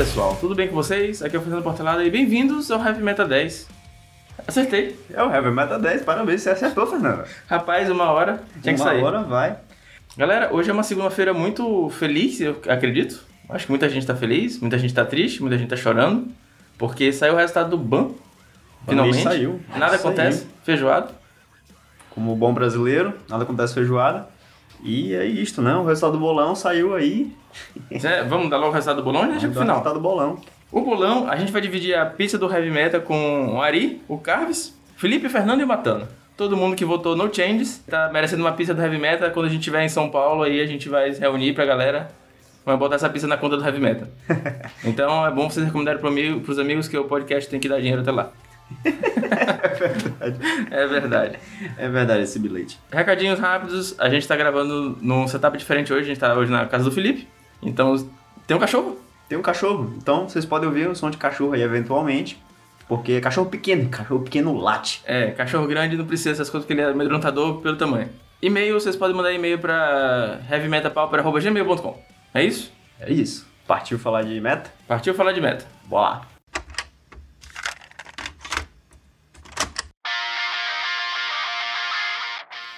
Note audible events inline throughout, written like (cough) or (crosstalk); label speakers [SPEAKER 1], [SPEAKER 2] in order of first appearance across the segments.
[SPEAKER 1] pessoal, tudo bem com vocês? Aqui é o Fernando Portelada e bem-vindos ao Heavy Meta 10. Acertei.
[SPEAKER 2] É o Heavy Meta 10, parabéns, você acertou, Fernando.
[SPEAKER 1] Rapaz, uma hora tinha que
[SPEAKER 2] Uma
[SPEAKER 1] sair.
[SPEAKER 2] hora vai.
[SPEAKER 1] Galera, hoje é uma segunda-feira muito feliz, eu acredito. Acho que muita gente tá feliz, muita gente tá triste, muita gente tá chorando. Porque saiu o resultado do BAN. Finalmente.
[SPEAKER 2] saiu.
[SPEAKER 1] Nada
[SPEAKER 2] Saiu.
[SPEAKER 1] acontece. Feijoado.
[SPEAKER 2] Como bom brasileiro, nada acontece feijoada. E é isto, né? O resultado do bolão saiu aí.
[SPEAKER 1] Zé, vamos dar logo o resultado do bolão e deixa pro
[SPEAKER 2] Vamos dar o
[SPEAKER 1] final.
[SPEAKER 2] resultado do bolão.
[SPEAKER 1] O bolão, a gente vai dividir a pista do Heavy Meta com o Ari, o Carves, Felipe, Fernando e o Matano. Todo mundo que votou no Changes tá merecendo uma pista do Heavy Meta. Quando a gente estiver em São Paulo, aí a gente vai se reunir pra galera. Vai botar essa pista na conta do Heavy Meta. (laughs) Então é bom vocês recomendarem pro amigo, pros amigos que o podcast tem que dar dinheiro até lá. É verdade.
[SPEAKER 2] É verdade esse bilhete.
[SPEAKER 1] Recadinhos rápidos, a gente tá gravando num setup diferente hoje, a gente tá hoje na casa do Felipe. Então, tem um cachorro?
[SPEAKER 2] Tem um cachorro, então vocês podem ouvir o som de cachorro aí eventualmente. Porque é cachorro pequeno, cachorro pequeno late.
[SPEAKER 1] É, cachorro grande não precisa dessas coisas porque ele é amedrontador pelo tamanho. E-mail, vocês podem mandar e-mail pra heavymetapauper.gmail.com. É isso?
[SPEAKER 2] É isso. Partiu falar de meta?
[SPEAKER 1] Partiu falar de meta.
[SPEAKER 2] Bora lá.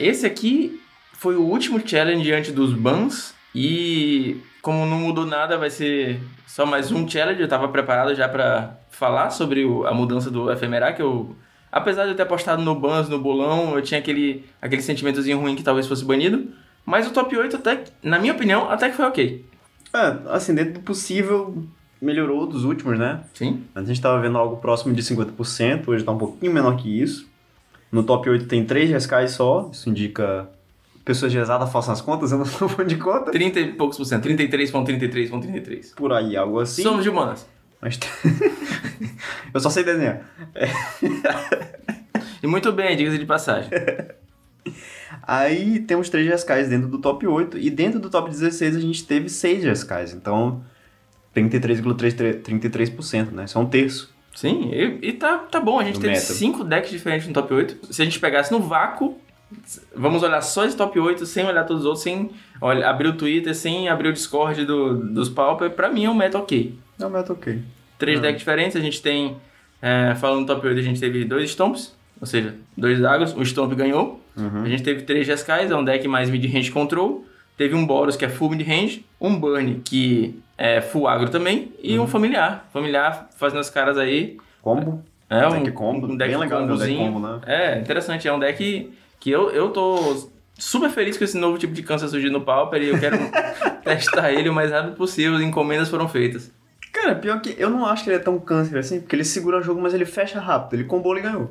[SPEAKER 1] Esse aqui foi o último challenge antes dos bans e como não mudou nada, vai ser só mais um challenge. Eu tava preparado já pra falar sobre o- a mudança do FMRA, que eu apesar de eu ter apostado no bans, no bolão, eu tinha aquele aquele sentimentozinho ruim que talvez fosse banido, mas o top 8 até, na minha opinião, até que foi OK.
[SPEAKER 2] É, assim, dentro do possível, melhorou dos últimos, né?
[SPEAKER 1] Sim.
[SPEAKER 2] Antes a gente tava vendo algo próximo de 50%, hoje tá um pouquinho menor que isso. No top 8 tem 3 rescais só, isso indica pessoas de exata façam as contas, eu não (laughs) sou fã de conta.
[SPEAKER 1] 30 e poucos por cento, 33.33.33.
[SPEAKER 2] Por aí, algo assim.
[SPEAKER 1] Somos de humanas.
[SPEAKER 2] Mas (laughs) eu só sei desenhar.
[SPEAKER 1] E muito bem, diga-se de passagem. (laughs)
[SPEAKER 2] Aí temos 3 rescais dentro do top 8 e dentro do top 16 a gente teve 6 rescais, então 33,33%, 33%, né? Isso é um terço.
[SPEAKER 1] Sim, e, e tá, tá bom. A gente
[SPEAKER 2] No
[SPEAKER 1] teve
[SPEAKER 2] meta.
[SPEAKER 1] cinco decks diferentes no top 8. Se a gente pegasse no vácuo, vamos olhar só esse top 8, sem olhar todos os outros, sem olha, abrir o Twitter, sem abrir o Discord do, dos Pauper, pra mim é um meta ok.
[SPEAKER 2] É um meta ok.
[SPEAKER 1] Três
[SPEAKER 2] Ah.
[SPEAKER 1] decks diferentes, a gente tem. é, falando no top 8, a gente teve dois Stomps, ou seja, dois Agros, o Stomp ganhou.
[SPEAKER 2] Uhum.
[SPEAKER 1] A gente teve três Jeskai, é um deck mais mid-range control. Teve um Boros, que é full mid-range. Um Burn, que é full agro também. E
[SPEAKER 2] Uhum.
[SPEAKER 1] um Familiar. Familiar fazendo as caras aí.
[SPEAKER 2] Combo.
[SPEAKER 1] É um
[SPEAKER 2] Deck combo,
[SPEAKER 1] um deck
[SPEAKER 2] bem legal, deck
[SPEAKER 1] combozinho.
[SPEAKER 2] combo, né?
[SPEAKER 1] É, interessante. É um deck que eu, eu tô super feliz com esse novo tipo de câncer surgindo no Pauper e eu quero (laughs) testar ele o mais rápido possível. As encomendas foram feitas.
[SPEAKER 2] Cara, pior que eu não acho que ele é tão câncer assim, porque ele segura o jogo, mas ele fecha rápido. Ele combou, ele ganhou.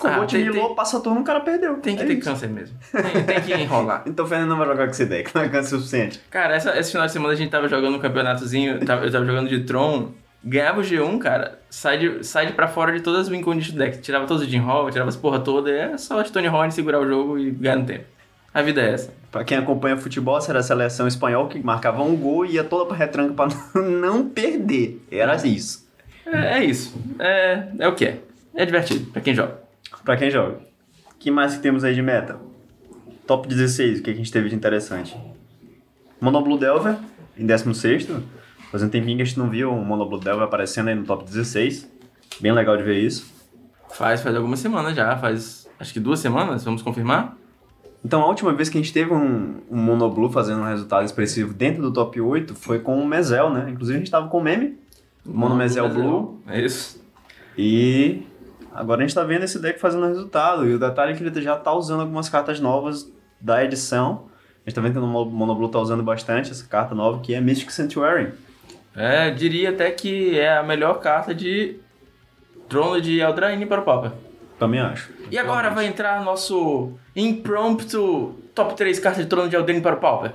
[SPEAKER 2] Combou,
[SPEAKER 1] Ah,
[SPEAKER 2] te
[SPEAKER 1] tem-
[SPEAKER 2] milou, passa turno, o cara perdeu.
[SPEAKER 1] Tem que
[SPEAKER 2] É
[SPEAKER 1] ter
[SPEAKER 2] isso.
[SPEAKER 1] câncer mesmo. (laughs) Tem, tem que enrolar.
[SPEAKER 2] Então o Fernando não vai jogar com esse deck, não é câncer suficiente.
[SPEAKER 1] Cara, essa, esse final de semana a gente tava jogando um campeonatozinho, tava- eu tava jogando de Tron, ganhava o G1, cara, sai de, sai de pra fora de todas as win conditions do deck. Tirava todos os Jim Hall, tirava as porra toda, e é só Tony Horn segurar o jogo e ganhar no tempo. A vida é essa.
[SPEAKER 2] Pra quem acompanha futebol, essa era a seleção espanhola que marcava um gol e ia toda pra retranca pra (laughs) não perder. Era isso.
[SPEAKER 1] É, é isso. É, é o que é. É divertido pra quem joga.
[SPEAKER 2] Pra quem joga. O que mais que temos aí de meta? Top 16, o que a gente teve de interessante? Monoblue Delver, em 16 Fazendo um tempinho que a gente não viu o Monoblue Delver aparecendo aí no top 16. Bem legal de ver isso.
[SPEAKER 1] Faz, faz algumas semanas já, faz acho que duas semanas, vamos confirmar?
[SPEAKER 2] Então a última vez que a gente teve um, um Monoblue fazendo um resultado expressivo dentro do top 8 foi com o Mezel, né? Inclusive a gente tava com o meme. Mono Mezel Blue.
[SPEAKER 1] É isso.
[SPEAKER 2] E agora a gente tá vendo esse deck fazendo resultado. E o detalhe é que ele já tá usando algumas cartas novas da edição. A gente tá vendo que o Mono- Monoblue tá usando bastante essa carta nova, que é Mystic Sanctuary.
[SPEAKER 1] É, diria até que é a melhor carta de trono de Eldraine para o Pauper.
[SPEAKER 2] Também acho.
[SPEAKER 1] E agora vai entrar nosso impromptu top 3 cartas de trono de Eldraine para o Pauper.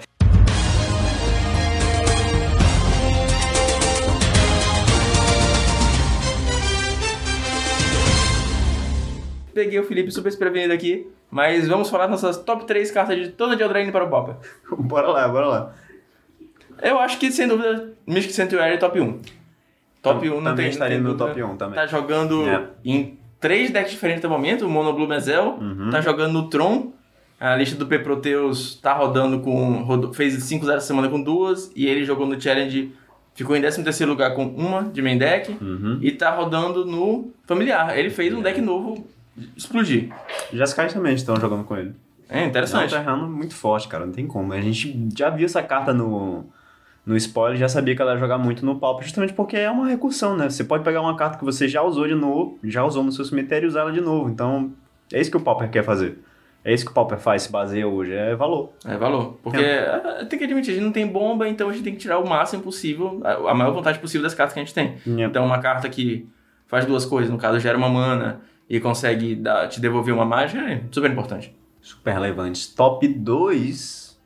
[SPEAKER 1] Peguei o Felipe super desprevenido aqui, mas vamos falar das nossas top 3 cartas de trono de Eldraine para o Pauper. (laughs)
[SPEAKER 2] bora lá, bora lá.
[SPEAKER 1] Eu acho que, sem dúvida, Mystic Sanctuary é top 1. Top 1 não tem
[SPEAKER 2] estaria no
[SPEAKER 1] dúvida.
[SPEAKER 2] top 1 também.
[SPEAKER 1] Tá jogando
[SPEAKER 2] É.
[SPEAKER 1] em três decks diferentes até o momento, o Mono Blue Mezel,
[SPEAKER 2] Uhum.
[SPEAKER 1] tá jogando no Tron, a lista do P-Proteus tá rodando com... rodou- fez 5-0 essa semana com duas, e ele jogou no Challenge ficou em 13º lugar com uma de main deck
[SPEAKER 2] Uhum.
[SPEAKER 1] e tá rodando no familiar. Ele fez um deck novo explodir.
[SPEAKER 2] Já as caras também estão jogando com ele.
[SPEAKER 1] É
[SPEAKER 2] É um
[SPEAKER 1] interessante.
[SPEAKER 2] terreno muito forte, cara. Não tem como. A gente já viu essa carta no, no spoiler, já sabia que ela ia jogar muito no palco, justamente porque é uma recursão, né? Você pode pegar uma carta que você já usou de novo, já usou no seu cemitério e usar ela de novo. Então, é isso que o Pauper quer fazer. É isso que o Pauper faz, se baseia hoje. É valor.
[SPEAKER 1] É valor. Porque ah, tem que admitir, a gente não tem bomba, então a gente tem que tirar o máximo possível, a maior vontade possível das cartas que a gente tem.
[SPEAKER 2] Yeah.
[SPEAKER 1] Então, uma carta que faz duas coisas, no caso, gera uma mana e consegue dar- te devolver uma mágica, é super importante.
[SPEAKER 2] Super relevantes. Top 2.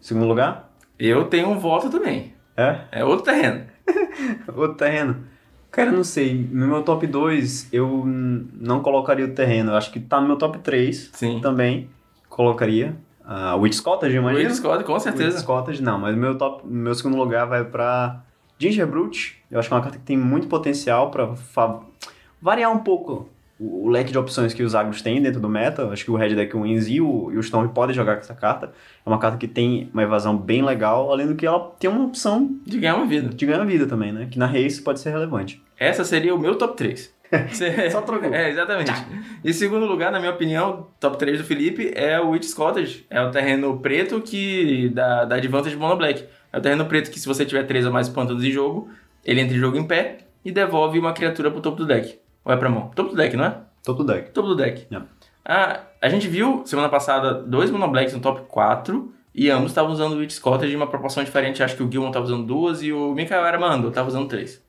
[SPEAKER 2] Segundo lugar?
[SPEAKER 1] Eu tenho um voto também.
[SPEAKER 2] É?
[SPEAKER 1] É outro terreno. (laughs)
[SPEAKER 2] O terreno. Cara, não sei. No meu top 2, eu não colocaria o terreno. Eu acho que tá no meu top 3
[SPEAKER 1] Sim.
[SPEAKER 2] também. Colocaria. A Witch Cottage, imagina?
[SPEAKER 1] Witch Cottage, com
[SPEAKER 2] Witch
[SPEAKER 1] certeza.
[SPEAKER 2] Cottage, não. Mas meu, top, meu segundo lugar vai pra Ginger Brute. Eu acho que é uma carta que tem muito potencial pra variar um pouco o, o leque de opções que os agros têm dentro do meta. Acho que o Red Deck Wins e o, e o Storm podem jogar com essa carta. É uma carta que tem uma evasão bem legal, além do que ela tem uma opção
[SPEAKER 1] De ganhar uma vida.
[SPEAKER 2] de ganhar vida também, né? Que na race pode ser relevante.
[SPEAKER 1] Essa seria o meu top 3. (laughs)
[SPEAKER 2] Só trocou.
[SPEAKER 1] É, exatamente. Em segundo lugar, na minha opinião, top 3 do Felipe é o Witch Cottage. É o terreno preto que dá, dá advantage mono black. É o terreno preto que se você tiver 3 ou mais pântanos em jogo, ele entra em jogo em pé e devolve uma criatura pro topo do deck. Ou é pra mão? Topo do deck, não é?
[SPEAKER 2] Topo do deck.
[SPEAKER 1] Topo do deck.
[SPEAKER 2] Yeah.
[SPEAKER 1] Ah, a gente viu semana passada dois mono blacks no top 4 e ambos estavam usando o Witch Cottage de uma proporção diferente. Acho que o Gilmon tava usando duas e o Mikael Aramando tava usando três.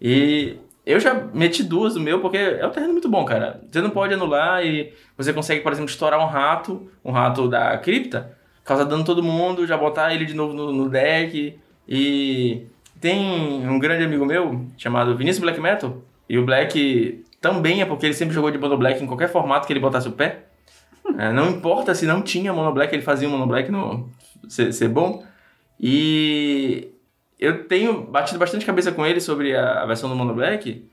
[SPEAKER 1] E eu já meti duas do meu porque é um terreno muito bom, cara. Você não pode anular e você consegue, por exemplo, estourar um rato, um rato da cripta, causar dano todo mundo, já botar ele de novo no, no deck. E tem um grande amigo meu chamado Vinícius Black Metal. E o Black também é porque ele sempre jogou de Mono Black em qualquer formato que ele botasse o pé. É, não importa se não tinha Mono Black, ele fazia o Mono Black no, ser, ser bom. E eu tenho batido bastante cabeça com ele sobre a, a versão do Mono Black.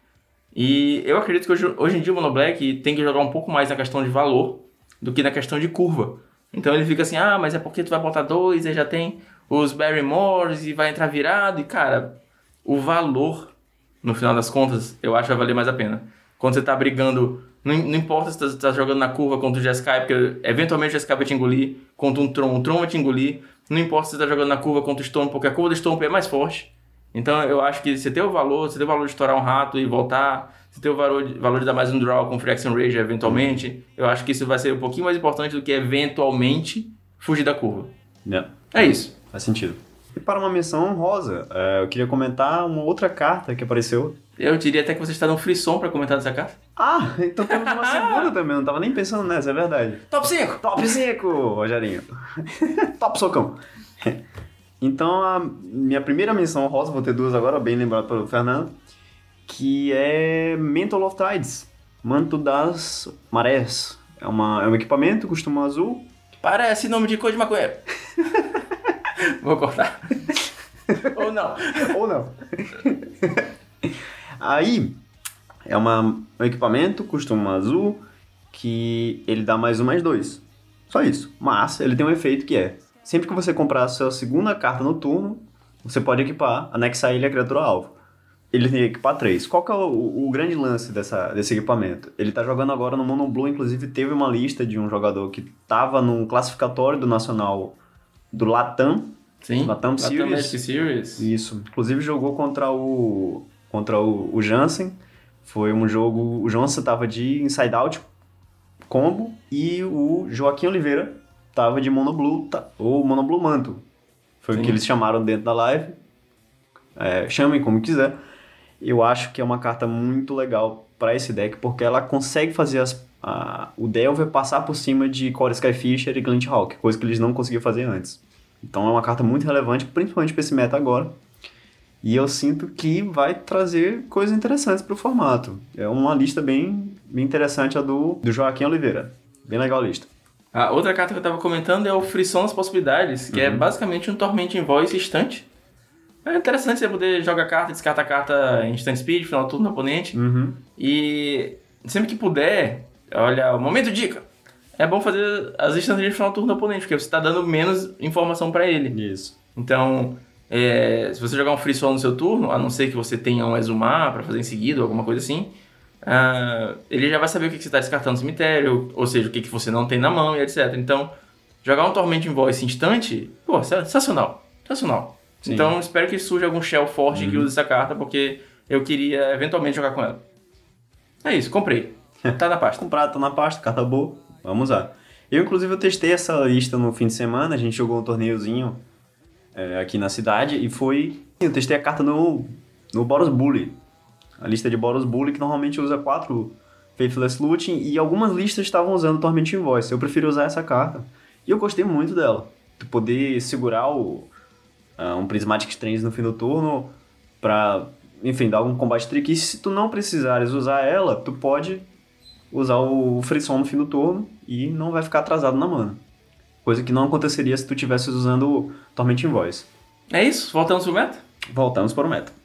[SPEAKER 1] E eu acredito que hoje, hoje em dia o Mono Black tem que jogar um pouco mais na questão de valor do que na questão de curva. Então ele fica assim, ah, mas é porque tu vai botar dois, aí já tem os Barrymores e vai entrar virado. E cara, o valor, no final das contas, eu acho que vai valer mais a pena. Quando você tá brigando, não, não importa se você tá jogando na curva contra o Jeskai, porque eventualmente o Jeskai vai te engolir, contra um Tron, o Tron vai te engolir. Não importa se você tá jogando na curva contra o Storm, porque a curva do Storm é mais forte. Então eu acho que você tem o valor, você tem o valor de estourar um rato e voltar, você tem o valor de, valor de dar mais um draw com Free Action Rage eventualmente. Eu acho que isso vai ser um pouquinho mais importante do que eventualmente fugir da curva.
[SPEAKER 2] Yeah.
[SPEAKER 1] É isso.
[SPEAKER 2] Faz sentido. E para uma menção honrosa, é, eu queria comentar uma outra carta que apareceu.
[SPEAKER 1] Eu diria até que você está dando frisson pra comentar dessa carta.
[SPEAKER 2] Ah, então temos uma (laughs) segunda também, não tava nem pensando nessa, é verdade.
[SPEAKER 1] Top 5!
[SPEAKER 2] Top 5, Rogerinho. (laughs) Top socão. Então, a minha primeira menção honrosa, vou ter duas agora, bem lembrado pelo Fernando, que é Mental of Tides, Manto das Marés. É, uma, é um equipamento, costuma azul.
[SPEAKER 1] Parece nome de cor de maconheiro. (laughs) (laughs) Vou cortar. (laughs) Ou não.
[SPEAKER 2] Ou não. Aí, é uma, um equipamento, costuma azul, que ele dá mais um, mais dois. Só isso. Mas ele tem um efeito que é, sempre que você comprar a sua segunda carta no turno, você pode equipar, anexar ele à criatura alvo. Ele tem que equipar três. Qual que é o, o grande lance dessa, desse equipamento? Ele tá jogando agora no Mono Blue, inclusive teve uma lista de um jogador que tava num classificatório do Nacional do Latam,
[SPEAKER 1] Sim.
[SPEAKER 2] Latam Series.
[SPEAKER 1] Magic Series.
[SPEAKER 2] Isso. Inclusive jogou contra o contra o, o Jansen. Foi um jogo. O Jansen tava de Inside Out combo e o Joaquim Oliveira tava de Mono Blue, tá, ou Mono Blue Manto. Foi
[SPEAKER 1] Sim.
[SPEAKER 2] o que eles chamaram dentro da live. É, chamem como quiser. Eu acho que é uma carta muito legal para esse deck, porque ela consegue fazer as, a- o Delver passar por cima de Core Skyfisher e Glint Hawk, coisa que eles não conseguiam fazer antes. Então é uma carta muito relevante, principalmente para esse meta agora. E eu sinto que vai trazer coisas interessantes para o formato. É uma lista bem, bem interessante a do, do Joaquim Oliveira. Bem legal a lista.
[SPEAKER 1] A outra carta que eu tava comentando é o Frisson das Possibilidades, que é basicamente um Tormenting Voice instante. É interessante você poder jogar carta, descarta a carta em instant speed, final turno do oponente.
[SPEAKER 2] Uhum.
[SPEAKER 1] E sempre que puder, olha, o momento dica. É bom fazer as de final do turno do oponente, porque você tá dando menos informação pra ele.
[SPEAKER 2] Isso.
[SPEAKER 1] Então, é, se você jogar um free solo no seu turno, a não ser que você tenha um exumar para fazer em seguida ou alguma coisa assim, uh, ele já vai saber o que, que você está descartando no cemitério, ou seja, o que, que você não tem na mão e etc. Então, jogar um Torment Invoice instante, pô, sensacional. Sensacional. Sim. Então, espero que surja algum shell forte uhum. que use essa carta, porque eu queria eventualmente jogar com ela. É isso, comprei. (laughs) Tá na pasta.
[SPEAKER 2] Comprado, tá na pasta, carta boa. Vamos lá. Eu, inclusive, eu testei essa lista no fim de semana. A gente jogou um torneiozinho é, aqui na cidade e foi. Eu testei a carta no, no Boros Bully. A lista de Boros Bully, que normalmente usa quatro Faithless Looting, e algumas listas estavam usando Torment Invoice. Eu prefiro usar essa carta. E eu gostei muito dela. Tu poder segurar o, uh, um Prismatic Strange no fim do turno pra, enfim, dar algum combate trick. E se tu não precisares usar ela, tu pode usar o Frisson no fim do turno e não vai ficar atrasado na mana. Coisa que não aconteceria se tu tivesse usando o Torment Voice.
[SPEAKER 1] É isso? Voltamos pro meta?
[SPEAKER 2] Voltamos para o meta.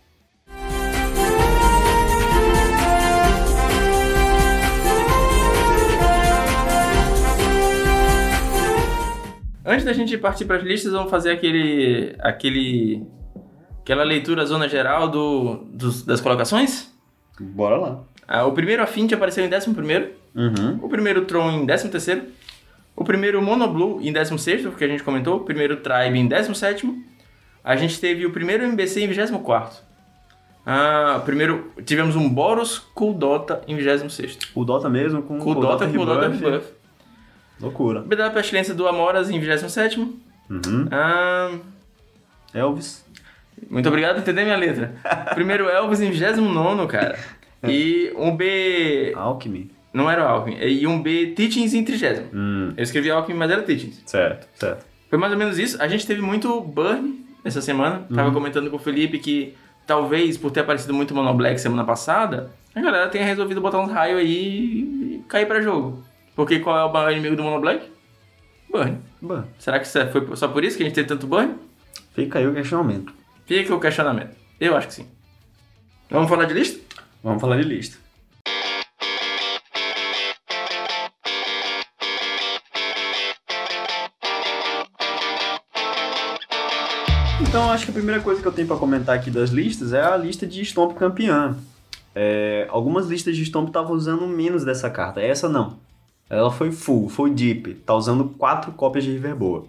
[SPEAKER 1] Antes da gente partir para as listas, vamos fazer aquele, aquele, aquela leitura zona geral do, dos, das colocações?
[SPEAKER 2] Bora lá.
[SPEAKER 1] Ah, o primeiro Affinity apareceu em 11
[SPEAKER 2] uhum.
[SPEAKER 1] o primeiro Tron em 13 o primeiro Monoblue em 16 porque a gente comentou, o primeiro Tribe em 17 a gente teve o primeiro MBC em 24 ah, primeiro, tivemos um Boros Cool Dota em 26
[SPEAKER 2] O Dota mesmo, com
[SPEAKER 1] Cool Dota, Cool Dota Rebuff.
[SPEAKER 2] Loucura.
[SPEAKER 1] BW Pestilência do Amoras em 27
[SPEAKER 2] uhum.
[SPEAKER 1] ah,
[SPEAKER 2] Elvis.
[SPEAKER 1] Muito obrigado por entender minha letra. Primeiro Elvis em 29 cara. E um B.
[SPEAKER 2] Alchemy.
[SPEAKER 1] Não era Alckmin. E um B Teachings em 30.
[SPEAKER 2] Hum.
[SPEAKER 1] Eu escrevi Alckmin, mas era Teachings.
[SPEAKER 2] Certo, certo.
[SPEAKER 1] Foi mais ou menos isso. A gente teve muito burn essa semana. Tava uhum. comentando com o Felipe que talvez por ter aparecido muito Mono Black semana passada, a galera tenha resolvido botar uns raios aí e cair para jogo. Porque qual é o maior inimigo do Mono Black? Burn.
[SPEAKER 2] Burn.
[SPEAKER 1] Será que foi só por isso que a gente teve tanto burn?
[SPEAKER 2] Fica aí o questionamento.
[SPEAKER 1] Fica o questionamento. Eu acho que sim. Vamos falar de lista?
[SPEAKER 2] Vamos falar de lista. Então, acho que a primeira coisa que eu tenho para comentar aqui das listas é a lista de Stomp campeã. É, algumas listas de Stomp estavam usando menos dessa carta, essa não. Ela foi full, foi deep, tá usando quatro cópias de Riverboa.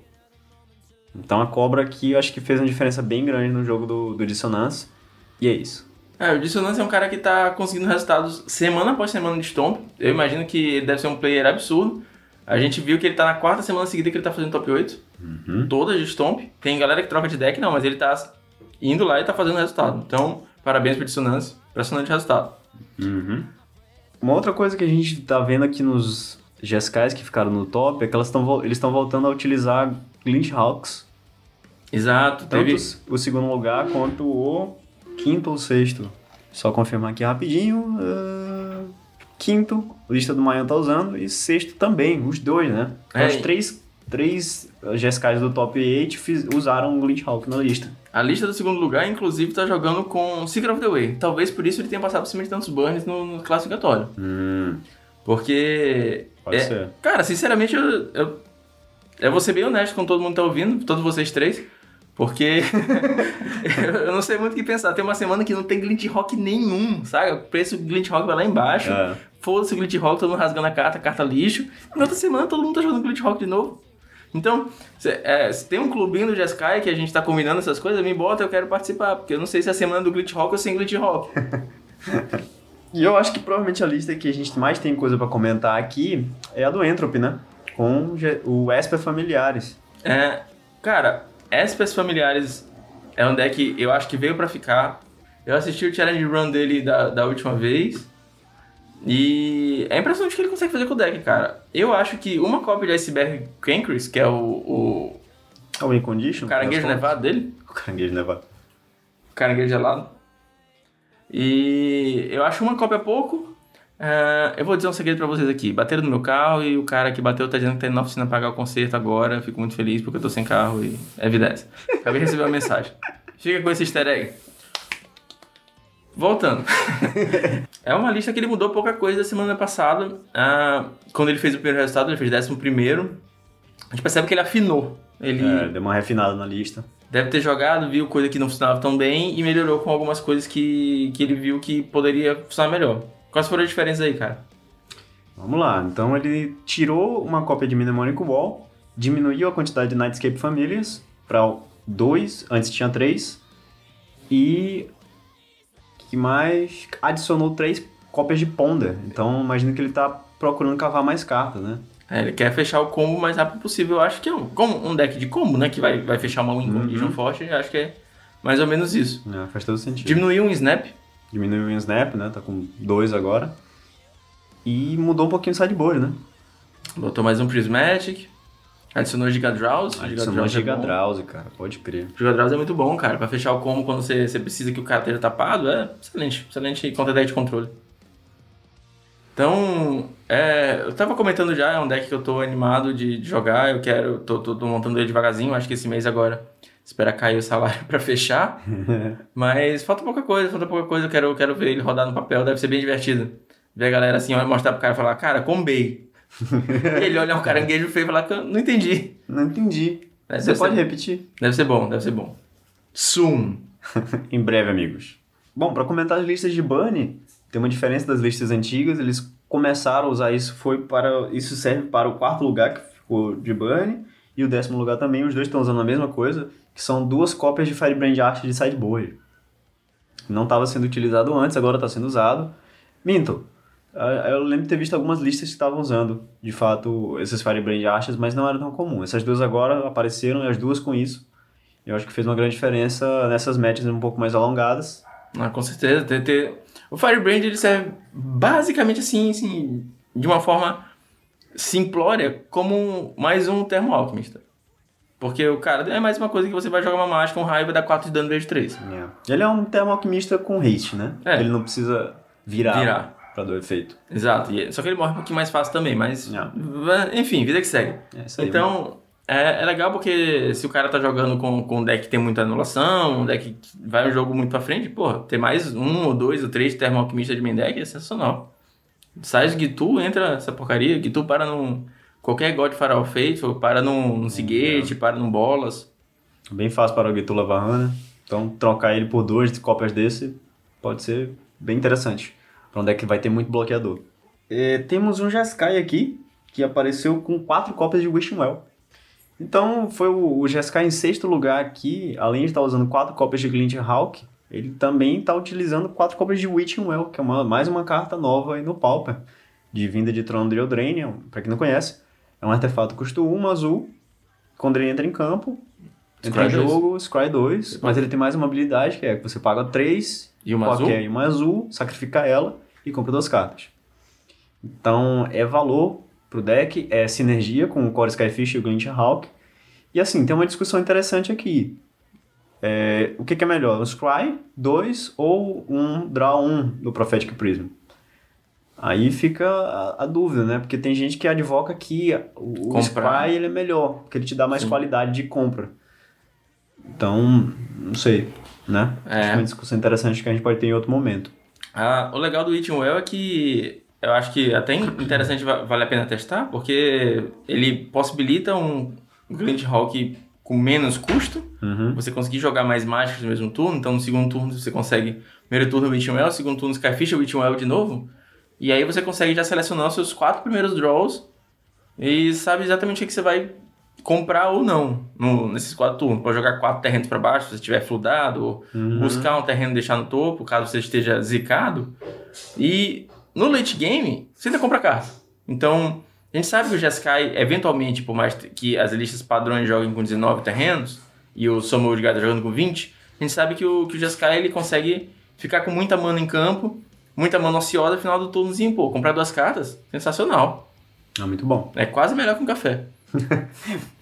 [SPEAKER 2] Então a cobra aqui eu acho que fez uma diferença bem grande no jogo do, do Dissonance. E é isso.
[SPEAKER 1] É, o Dissonance é um cara que tá conseguindo resultados semana após semana de Stomp. Eu imagino que ele deve ser um player absurdo. A gente viu que ele tá na quarta semana seguida que ele tá fazendo top 8.
[SPEAKER 2] Uhum.
[SPEAKER 1] Todas de Stomp. Tem galera que troca de deck, não, mas ele tá indo lá e tá fazendo resultado. Então, parabéns pro Dissonance. Impressionante resultado.
[SPEAKER 2] Uhum. Uma outra coisa que a gente tá vendo aqui nos GSKs que ficaram no top é que elas tão, eles estão voltando a utilizar Glitch Hawks.
[SPEAKER 1] Exato.
[SPEAKER 2] Tanto teve... o segundo lugar quanto o quinto ou sexto. Só confirmar aqui rapidinho. Uh, quinto, lista do Mayan tá usando. E sexto também, os dois, né? é, os três, três GSKs do top 8 fiz, usaram o Glitch Hawk na lista.
[SPEAKER 1] A lista do segundo lugar, inclusive, tá jogando com Secret of the Way. Talvez por isso ele tenha passado por cima de tantos burns no, no classificatório.
[SPEAKER 2] Hum.
[SPEAKER 1] Porque.
[SPEAKER 2] Pode é, ser.
[SPEAKER 1] Cara, sinceramente, eu, eu, eu vou ser bem honesto com todo mundo que tá ouvindo, todos vocês três. Porque (laughs) eu não sei muito o que pensar. Tem uma semana que não tem glitch rock nenhum, sabe? O preço do glitch rock vai lá embaixo. É. Foda-se o glitch rock, todo mundo rasgando a carta, carta lixo. E na outra semana todo mundo tá jogando glitch rock de novo. Então, se, é, se tem um clubinho do Jeskai que a gente tá combinando essas coisas, me bota, eu quero participar. Porque eu não sei se é a semana do glitch rock ou sem glitch rock. (laughs)
[SPEAKER 2] e eu acho que provavelmente a lista que a gente mais tem coisa para comentar aqui é a do Entropy, né? Com o Esper Familiares.
[SPEAKER 1] É, cara, Espécies Familiares é um deck eu acho que veio para ficar. Eu assisti o challenge run dele da, da última vez. E é impressionante o que ele consegue fazer com o deck, cara. Eu acho que uma cópia de Iceberg Cancris, que é o. O,
[SPEAKER 2] é o Win Condition?
[SPEAKER 1] O caranguejo nevado dele.
[SPEAKER 2] O caranguejo nevado.
[SPEAKER 1] O caranguejo gelado. E eu acho uma cópia pouco. Uh, eu vou dizer um segredo pra vocês aqui. Bateram no meu carro e o cara que bateu tá dizendo que tá indo na oficina pagar o conserto agora. Fico muito feliz porque eu tô sem carro e é evidência. Acabei de receber uma mensagem. Fica com esse easter egg. Voltando. (laughs) é uma lista que ele mudou pouca coisa da semana passada. Uh, quando ele fez o primeiro resultado, ele fez décimo primeiro. A gente percebe que ele afinou. Ele...
[SPEAKER 2] É, deu uma refinada na lista.
[SPEAKER 1] deve ter jogado, viu coisa que não funcionava tão bem e melhorou com algumas coisas que, que ele viu que poderia funcionar melhor. Quais foram as diferenças aí, cara?
[SPEAKER 2] Vamos lá, então ele tirou uma cópia de Mnemonic Wall, diminuiu a quantidade de Nightscape Famílias para dois, antes tinha três, e que mais adicionou três cópias de Ponder. Então imagino que ele tá procurando cavar mais cartas, né?
[SPEAKER 1] É, ele quer fechar o combo o mais rápido possível. Eu acho que é um, um deck de combo, né? Que vai, vai fechar uma win condition forte. Eu acho que é mais ou menos isso.
[SPEAKER 2] É, faz todo sentido.
[SPEAKER 1] Diminuiu um snap.
[SPEAKER 2] Diminuiu um snap, né? Tá com dois agora. E mudou um pouquinho o sideboard, né?
[SPEAKER 1] Botou mais um Prismatic. Adicionou Giga Drowse.
[SPEAKER 2] Adicionou Giga
[SPEAKER 1] é
[SPEAKER 2] cara. Pode crer.
[SPEAKER 1] Giga Drowse é muito bom, cara. Pra fechar o combo quando você, você precisa que o cara esteja tapado, é excelente. Excelente contra deck de controle. Então, é, eu tava comentando já, é um deck que eu tô animado de, de jogar. Eu quero, tô, tô, tô montando ele devagarzinho. Acho que esse mês agora espera cair o salário (laughs) pra fechar. Mas falta pouca coisa, falta pouca coisa. Eu quero, eu quero ver ele rodar no papel, deve ser bem divertido. Ver a galera assim, olha, mostrar pro cara e falar, cara, combei. (laughs) ele olha um caranguejo feio e falar, não entendi.
[SPEAKER 2] Não entendi.
[SPEAKER 1] Deve
[SPEAKER 2] Você
[SPEAKER 1] ser-
[SPEAKER 2] pode repetir.
[SPEAKER 1] Deve ser bom, deve ser bom. Soon. (laughs)
[SPEAKER 2] em breve, amigos. Bom, para comentar as listas de Bunny, tem uma diferença das listas antigas. Eles começaram a usar isso, foi para isso serve para o quarto lugar que ficou de Bunny e o décimo lugar também. Os dois estão usando a mesma coisa, que são duas cópias de Firebrand Art de sideboard. Não estava sendo utilizado antes, agora está sendo usado. Minto. Eu lembro de ter visto algumas listas que estavam usando, de fato, esses Firebrand Arches, mas não era tão comum. Essas duas agora apareceram e as duas com isso. Eu acho que fez uma grande diferença nessas matches um pouco mais alongadas.
[SPEAKER 1] Ah, com certeza. Ter, ter... O Firebrand ele serve basicamente assim, assim, de uma forma simplória, como mais um termo alquimista. Porque o cara é mais uma coisa que você vai jogar uma mágica, um raio vai dar 4 de dano vezes 3.
[SPEAKER 2] Ele é um termo alquimista com haste, né?
[SPEAKER 1] É.
[SPEAKER 2] Ele não precisa virar,
[SPEAKER 1] Virar.
[SPEAKER 2] pra do efeito.
[SPEAKER 1] Exato. E- Só que ele morre um pouquinho mais fácil também, mas.
[SPEAKER 2] É.
[SPEAKER 1] Enfim, vida que segue.
[SPEAKER 2] É aí.
[SPEAKER 1] Então, é, é legal porque se o cara tá jogando com, com um deck que tem muita anulação, um deck que vai um jogo muito pra frente, porra, ter mais um ou dois ou três termo alquimista de main deck é sensacional. Sai de Gitu, entra essa porcaria, Gitu para num. Qualquer God Faraó Faithful, para num, num Seagate, para num Bolas.
[SPEAKER 2] Bem fácil para o Gitu Lavarrana. Então, trocar ele por duas cópias desse pode ser bem interessante. Pra um deck que vai ter muito bloqueador. É, temos um Jeskai aqui, que apareceu com quatro cópias de Wishing Well. Então, foi o, o Jeskai em sexto lugar aqui, além de estar usando quatro cópias de Glint Hawk, ele também está utilizando quatro cópias de Witching Well, que é uma, mais uma carta nova aí no Pauper, de vinda de Trono de Eldraine, para quem não conhece. É um artefato custo 1, azul, quando ele entra em campo, entra em
[SPEAKER 1] Scry dois.
[SPEAKER 2] jogo, Scry 2, mas ele tem mais uma habilidade, que é que você paga 3
[SPEAKER 1] E uma
[SPEAKER 2] qualquer
[SPEAKER 1] azul?
[SPEAKER 2] e uma azul, sacrifica ela e compra duas cartas. Então, é valor pro deck, é sinergia com o Core Skyfish e o Glint Hawk. E assim, tem uma discussão interessante aqui. É, o que, que é melhor, um Scry 2 ou um Draw 1 do Prophetic Prism? Aí fica a, a dúvida, né? Porque tem gente que advoca que o,
[SPEAKER 1] Comprar.
[SPEAKER 2] Scry ele é melhor, porque ele te dá mais
[SPEAKER 1] Sim.
[SPEAKER 2] qualidade de compra. Então, não sei, né?
[SPEAKER 1] É.
[SPEAKER 2] Acho é uma discussão interessante que a gente pode ter em outro momento.
[SPEAKER 1] Ah, o legal do Eating Well é que eu acho que até interessante va- vale a pena testar, porque ele possibilita um Glint Hawk com menos custo,
[SPEAKER 2] Uhum.
[SPEAKER 1] você conseguir jogar mais mágicas no mesmo turno, então no segundo turno você consegue, primeiro turno Witching Well, segundo turno Skyfish Witching Well de novo, e aí você consegue já selecionar os seus quatro primeiros draws e sabe exatamente o que você vai comprar ou não no- nesses quatro turnos. Pode jogar quatro terrenos para baixo, se estiver fludado, ou
[SPEAKER 2] Uhum.
[SPEAKER 1] buscar um terreno e deixar no topo, caso você esteja zicado. E no late game, você ainda compra carta. Então, a gente sabe que o Jeskai, eventualmente, por mais que as listas padrões joguem com 19 terrenos, e o Somo de Gada jogando com 20, a gente sabe que o, que o Jeskai ele consegue ficar com muita mana em campo, muita mana ociosa final do turnozinho. Pô, comprar duas cartas, sensacional.
[SPEAKER 2] É muito bom.
[SPEAKER 1] É quase melhor que um café. (laughs)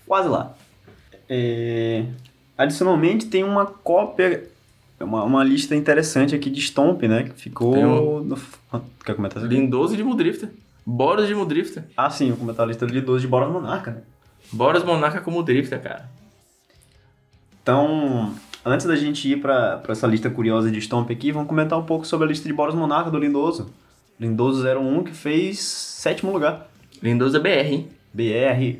[SPEAKER 2] Quase lá. É, Adicionalmente, tem uma cópia, uma, uma lista interessante aqui de Stomp, né? Que ficou.
[SPEAKER 1] Um-
[SPEAKER 2] No... Ah, Quer comentar isso?
[SPEAKER 1] Lindoso de Mudrifter. Boros de Mudrifter.
[SPEAKER 2] Ah, sim, vou comentar a lista de 12 de Boros Monarca, né?
[SPEAKER 1] Boros Monarca como Mudrifter, cara.
[SPEAKER 2] Então, antes da gente ir para essa lista curiosa de Stomp aqui, vamos comentar um pouco sobre a lista de Boros Monarca do Lindoso. Lindoso 01, que fez sétimo lugar.
[SPEAKER 1] Lindoso é BR, hein?
[SPEAKER 2] BR.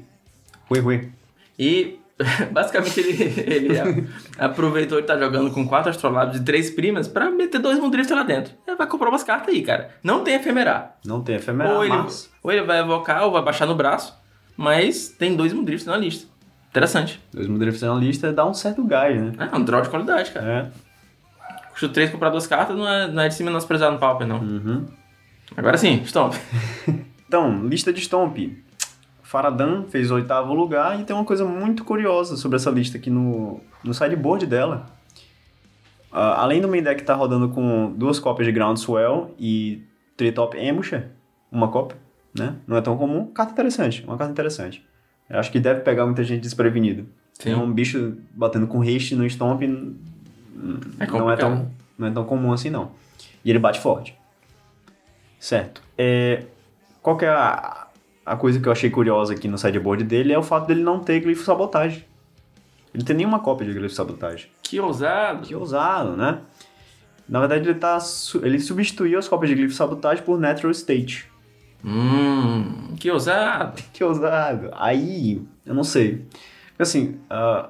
[SPEAKER 2] Ui, ui.
[SPEAKER 1] E (laughs) Basicamente, ele, ele a- aproveitou ele tá jogando com quatro astrolábios e três primas pra meter dois Mundrifter lá dentro. Ele vai comprar umas cartas aí, cara. Não tem efemerar.
[SPEAKER 2] Não tem efemeral,
[SPEAKER 1] ou, ele,
[SPEAKER 2] mas...
[SPEAKER 1] ou ele vai evocar ou vai baixar no braço. Mas tem dois Mundrifter na lista. Interessante.
[SPEAKER 2] Dois Mudrift na lista dá um certo gás, né?
[SPEAKER 1] É um draw de qualidade, cara.
[SPEAKER 2] É.
[SPEAKER 1] Custa 3 comprar duas cartas não é, não é de se menosprezar no Pauper, não.
[SPEAKER 2] Uhum.
[SPEAKER 1] Agora sim, Stomp. (laughs)
[SPEAKER 2] Então, lista de Stomp. Faradan fez o oitavo lugar e tem uma coisa muito curiosa sobre essa lista aqui no, no sideboard dela. Ah, além do main deck estar rodando com duas cópias de Groundswell e Tritop Emusha, uma cópia, né? Não é tão comum. Carta interessante, uma carta interessante. Eu acho que deve pegar muita gente desprevenida.
[SPEAKER 1] Sim.
[SPEAKER 2] É um bicho batendo com haste no Stomp
[SPEAKER 1] É
[SPEAKER 2] não, é tão, não é tão comum assim, não. E ele bate forte. Certo. É, qual que é a, a coisa que eu achei curiosa aqui no sideboard dele é o fato dele não ter glifo sabotagem. Ele não tem nenhuma cópia de glifo sabotagem.
[SPEAKER 1] Que ousado.
[SPEAKER 2] Que ousado, né? Na verdade, ele, tá, ele substituiu as cópias de glifo sabotagem por Natural State.
[SPEAKER 1] Hum, que ousado. (laughs)
[SPEAKER 2] Que ousado. Aí, eu não sei. Assim, ah,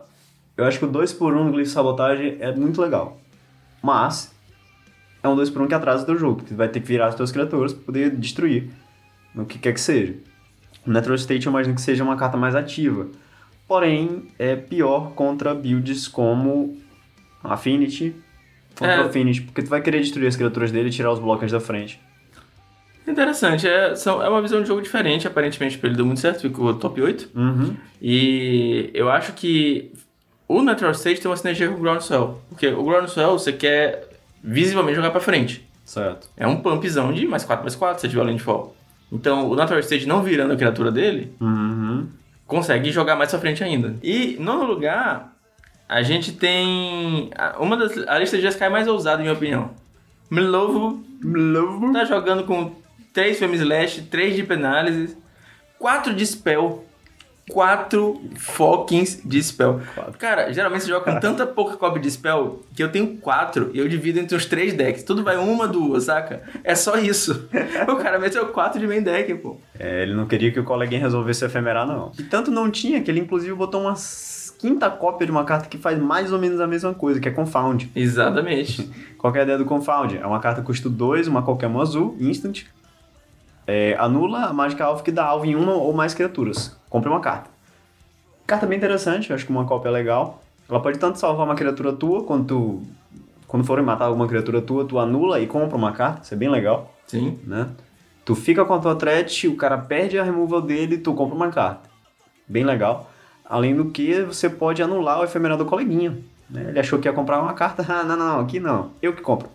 [SPEAKER 2] eu acho que o 2x1 no glifo sabotagem é muito legal. Mas, é um 2x1 que atrasa o teu jogo. Tu vai ter que virar as tuas criaturas pra poder destruir. No que quer que seja. O Natural State eu imagino que seja uma carta mais ativa. Porém, é pior contra builds como Affinity. Contra
[SPEAKER 1] É.
[SPEAKER 2] Affinity, porque tu vai querer destruir as criaturas dele e tirar os blocos da frente.
[SPEAKER 1] Interessante, é, são, é uma visão de jogo diferente, aparentemente ele deu muito certo, ficou top 8.
[SPEAKER 2] Uhum.
[SPEAKER 1] E eu acho que o Natural State tem uma sinergia com o Groundswell. Porque o Groundswell você quer visivelmente jogar pra frente.
[SPEAKER 2] Certo.
[SPEAKER 1] É um pumpzão de mais 4 mais 4 se tiver landfall. Então o Natural State não virando a criatura dele,
[SPEAKER 2] Uhum.
[SPEAKER 1] consegue jogar mais pra frente ainda. E, nono lugar, a gente tem uma das a lista de Jeskai mais ousada, em minha opinião. Milovo tá jogando com 3 Femme Slash, 3 de Penálise, 4 de Spell, 4 fucking de Spell.
[SPEAKER 2] Quatro.
[SPEAKER 1] Cara, geralmente você joga com tanta pouca cópia de Spell que eu tenho 4 e eu divido entre os 3 decks. Tudo vai uma, duas, saca? É só isso. (laughs) o cara meteu 4 de main deck, pô.
[SPEAKER 2] É, ele não queria que o coleguinha resolvesse efemerar, não. E tanto não tinha que ele, inclusive, botou uma quinta cópia de uma carta que faz mais ou menos a mesma coisa, que é Confound.
[SPEAKER 1] Exatamente. (laughs)
[SPEAKER 2] Qual é a ideia do Confound? É uma carta que custa 2, uma qualquer uma azul, instant. É, anula a mágica alvo que dá alvo em uma ou mais criaturas. Compre uma carta. Carta bem interessante, acho que uma cópia é legal. Ela pode tanto salvar uma criatura tua, quanto quando forem matar alguma criatura tua, tu anula e compra uma carta. Isso é bem legal.
[SPEAKER 1] Sim.
[SPEAKER 2] né? Tu fica com a tua threat, o cara perde a removal dele, tu compra uma carta. Bem legal. Além do que, você pode anular o efemeral do coleguinha. Né? Ele achou que ia comprar uma carta. (laughs) Ah, não, não, não, aqui não. Eu que compro.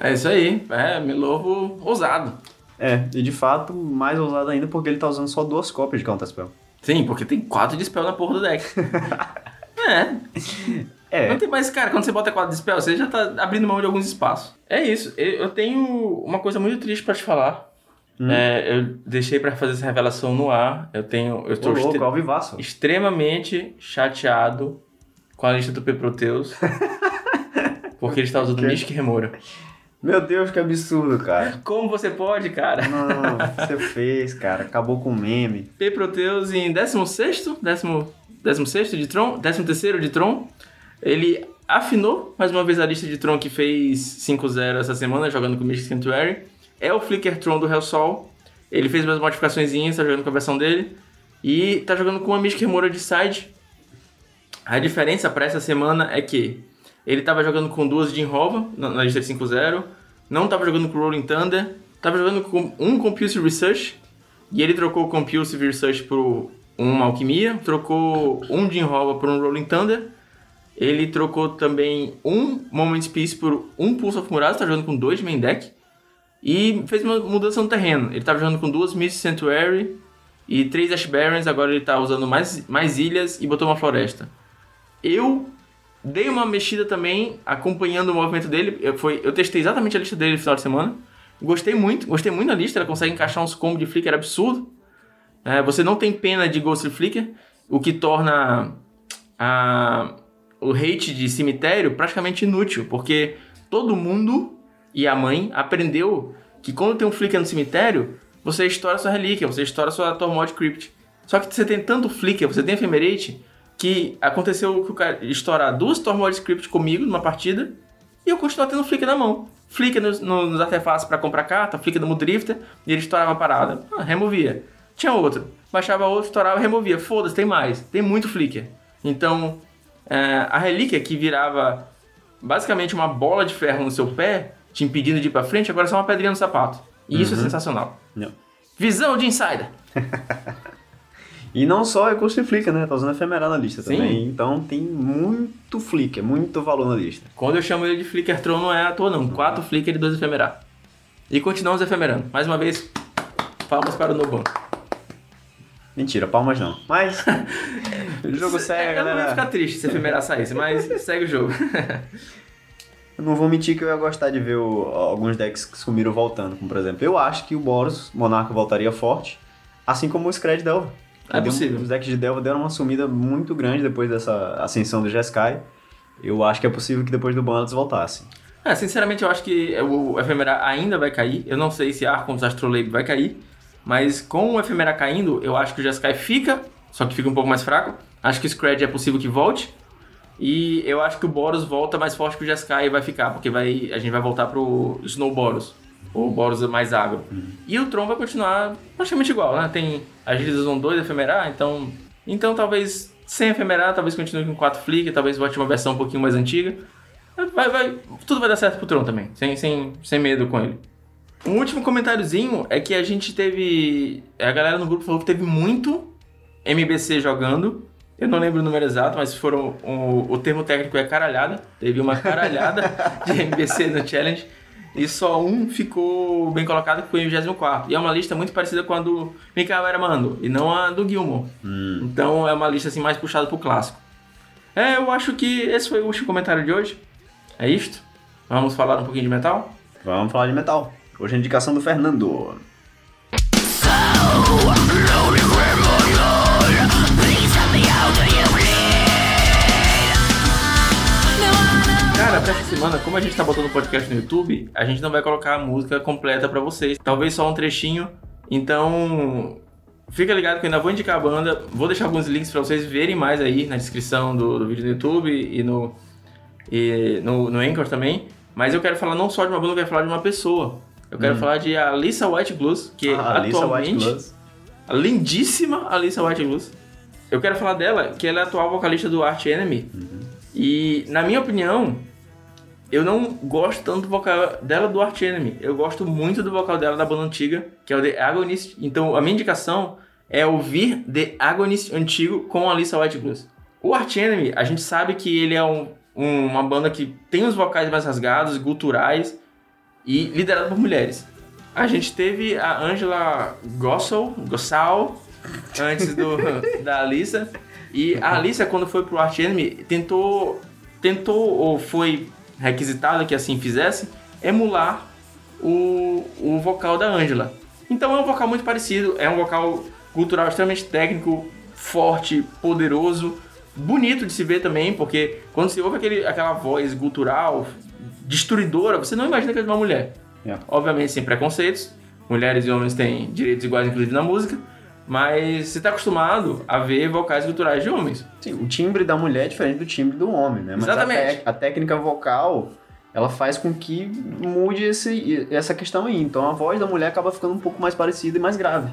[SPEAKER 1] É isso aí. É, Milovo ousado.
[SPEAKER 2] É, e de fato, mais ousado ainda porque ele tá usando só duas cópias de Counterspell.
[SPEAKER 1] Sim, porque tem 4 de spell na porra do deck. (laughs) é.
[SPEAKER 2] É,
[SPEAKER 1] Não tem mais, cara, quando você bota 4 de spell, você já tá abrindo mão de alguns espaços. É isso. Eu tenho uma coisa muito triste pra te falar.
[SPEAKER 2] Hum.
[SPEAKER 1] É, eu deixei pra fazer essa revelação no ar. Eu tenho. Eu
[SPEAKER 2] tô louco, vivaço.
[SPEAKER 1] extremamente chateado com a lista do P Proteus. (laughs) porque ele está usando? Mystic Remora.
[SPEAKER 2] Meu Deus, que absurdo, cara.
[SPEAKER 1] Como você pode, cara?
[SPEAKER 2] Não, você fez, cara. Acabou com o meme.
[SPEAKER 1] P Proteus em 16º, 16 de Tron, 13º de Tron. Ele afinou mais uma vez a lista de Tron que fez 5-0 essa semana, jogando com o Mystic Sanctuary. É o Flicker Tron do Hellsol. Ele fez umas modificações, tá jogando com a versão dele. E tá jogando com uma Mystic Remora de side. A diferença para essa semana é que ele tava jogando com duas de Inrova na, lista de 5-0. Não tava jogando com Rolling Thunder. Tava jogando com um Compulsive Research. E ele trocou o Compulsive Research por uma Alquimia. Trocou um de Inrova por um Rolling Thunder. Ele trocou também um Moment Peace por um Pulse of Murals. Tá jogando com dois de main deck. E fez uma mudança no terreno. Ele tava jogando com duas Mystic Sanctuary e três Ash Barrens. Agora ele tá usando mais, mais ilhas e botou uma floresta. Eu dei uma mexida também, acompanhando o movimento dele. Eu, foi, eu testei exatamente a lista dele no final de semana. Gostei muito, gostei muito da lista. Ela consegue encaixar uns combos de flicker absurdo. É, você não tem pena de Ghost Flicker, o que torna a, o hate de cemitério praticamente inútil, porque todo mundo e a mãe aprendeu que quando tem um flicker no cemitério, você estoura sua relíquia, você estoura sua Tormod Crypt. Só que você tem tanto flicker, você tem Ephemerate, que aconteceu que o cara estourar duas Tormod Script comigo numa partida e eu continuava tendo Flicker na mão. Flicker nos, nos artefatos para comprar carta, Flicker no Drifter, e ele estourava a parada. Ah, removia. Tinha outro. Baixava outro, estourava, removia. Foda-se, tem mais. Tem muito Flicker. Então, é, a relíquia que virava basicamente uma bola de ferro no seu pé, te impedindo de ir pra frente, agora é só uma pedrinha no sapato. E isso é sensacional.
[SPEAKER 2] Não.
[SPEAKER 1] Visão de Insider. (laughs)
[SPEAKER 2] E não só é custo e flicker, né? Tá usando efemeral na lista
[SPEAKER 1] Sim.
[SPEAKER 2] também. Então tem muito flicker, muito valor na lista.
[SPEAKER 1] Quando eu chamo ele de Flicker Tron, não é à toa, não. Quatro Flicker e dois efemerar. E continuamos efemerando. Mais uma vez, palmas para o Noban.
[SPEAKER 2] Mentira, palmas não. Mas o (laughs) jogo segue,
[SPEAKER 1] Eu não ia
[SPEAKER 2] galera.
[SPEAKER 1] ficar triste se efemerar saísse, mas segue o jogo. (laughs)
[SPEAKER 2] Eu não vou mentir que eu ia gostar de ver o- alguns decks que sumiram voltando, como por exemplo, eu acho que o Boros, Monarca, voltaria forte, assim como o Scred Delva.
[SPEAKER 1] É possível.
[SPEAKER 2] Os decks de Delva deram uma sumida muito grande depois dessa ascensão do Jeskai. Eu acho que é possível que depois do ban eles voltassem.
[SPEAKER 1] É, sinceramente, eu acho que o efemerar ainda vai cair. Eu não sei se Archons Astrolabe vai cair. Mas com o efemerar caindo, eu acho que o Jeskai fica, só que fica um pouco mais fraco. Acho que o Scred é possível que volte. E eu acho que o Boros volta mais forte que o Jeskai e vai ficar, porque vai, a gente vai voltar pro Snow Boros. Ou Boros mais agro. E o Tron vai continuar praticamente igual, né? Tem agilidades usam 2 efemerar, então. Então talvez sem efemerar, talvez continue com 4 flick, talvez volte uma versão um pouquinho mais antiga. Vai, vai, tudo vai dar certo pro Tron também, sem, sem, sem medo com ele. Um último comentáriozinho é que a gente teve. A galera no grupo falou que teve muito MBC jogando. Eu não lembro o número exato, mas foram. O, o termo técnico é caralhada. Teve uma caralhada (laughs) de MBC no challenge. E só um ficou bem colocado, que foi o 24. E é uma lista muito parecida com a do Mikael Eramando, e não a do Gilmore. Então é uma lista assim mais puxada pro clássico. É, eu acho que esse foi o último comentário de hoje. É isto. Vamos falar um pouquinho de metal?
[SPEAKER 2] Vamos falar de metal. Hoje a indicação do Fernando.
[SPEAKER 1] Cara, essa semana, como a gente tá botando o podcast no YouTube, a gente não vai colocar a música completa pra vocês. Talvez só um trechinho. Então, fica ligado que eu ainda vou indicar a banda. Vou deixar alguns links pra vocês verem mais aí na descrição do, do vídeo do YouTube e no, e no, no Anchor também. Mas eu quero falar não só de uma banda, eu quero falar de uma pessoa. Eu quero falar de Alissa White Blues, que
[SPEAKER 2] Ah,
[SPEAKER 1] atualmente...
[SPEAKER 2] White.
[SPEAKER 1] A lindíssima Alissa White Blues. Eu quero falar dela, que ela é a atual vocalista do Arch Enemy. E, na minha opinião, eu não gosto tanto do vocal dela do Arch Enemy. Eu gosto muito do vocal dela da banda antiga, que é o The Agonist. Então, a minha indicação é ouvir The Agonist antigo com a Alissa White Blues. O Arch Enemy, a gente sabe que ele é um- um- uma banda que tem os vocais mais rasgados, guturais e liderado por mulheres. A gente teve a Angela Gossel, Gossal, antes do, (laughs) da Alissa. E a Alissa, quando foi pro Art Enemy, tentou, tentou ou foi requisitada que assim fizesse, emular o, o vocal da Angela. Então é um vocal muito parecido, é um vocal cultural extremamente técnico, forte, poderoso, bonito de se ver também, porque quando você ouve aquele, aquela voz gutural, destruidora, você não imagina que é de uma mulher.
[SPEAKER 2] Yeah.
[SPEAKER 1] Obviamente sem preconceitos, mulheres e homens têm direitos iguais, inclusive na música, mas você está acostumado a ver vocais guturais de homens.
[SPEAKER 2] Sim, o timbre da mulher é diferente do timbre do homem, né? Mas
[SPEAKER 1] Exatamente.
[SPEAKER 2] A, a técnica vocal, ela faz com que mude esse, essa questão aí. Então a voz da mulher acaba ficando um pouco mais parecida e mais grave,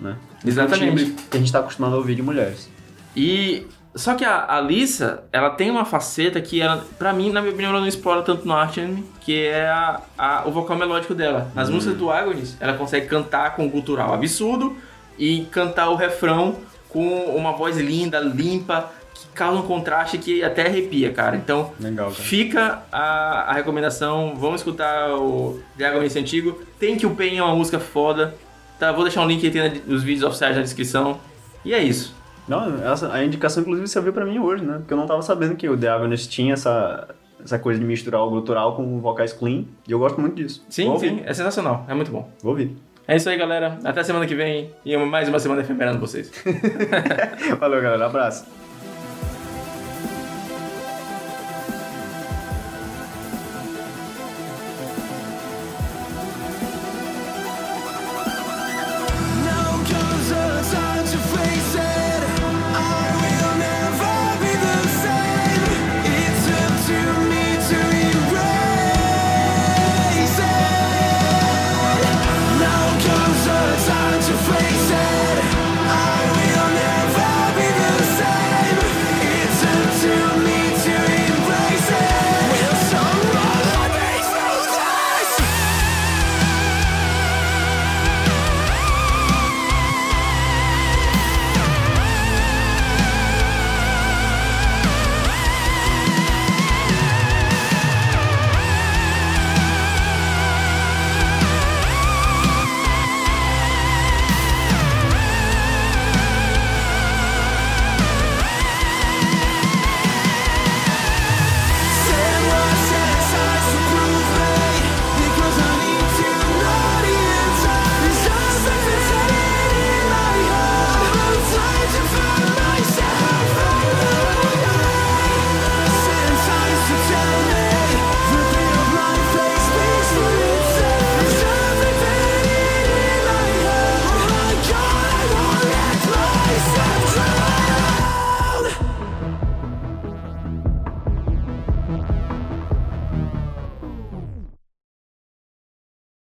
[SPEAKER 2] né? Que
[SPEAKER 1] Exatamente.
[SPEAKER 2] Que a gente está acostumado a ouvir de mulheres.
[SPEAKER 1] E só que a Alissa, ela tem uma faceta que ela, pra mim, na minha opinião, ela não explora tanto no Enemy, que é a, a- o vocal melódico dela. Nas músicas do Agonis, ela consegue cantar com um gutural absurdo e cantar o refrão com uma voz linda, limpa, que causa um contraste que até arrepia, cara. Então,
[SPEAKER 2] Legal, cara.
[SPEAKER 1] Fica a, a recomendação, vamos escutar o The Agonist antigo. Tem que o Pain é uma música foda. Tá, vou deixar um link aí nos vídeos oficiais na descrição. E é isso.
[SPEAKER 2] Não, essa, a indicação inclusive serviu pra mim hoje, né? Porque eu não tava sabendo que o The Agonist tinha essa, essa coisa de misturar o gutural com vocais clean. E eu gosto muito disso.
[SPEAKER 1] Sim, sim, é sensacional, é muito bom.
[SPEAKER 2] Vou ouvir.
[SPEAKER 1] É isso aí, galera. Até semana que vem e mais uma semana efemerando vocês. (laughs)
[SPEAKER 2] Valeu, galera. Abraço.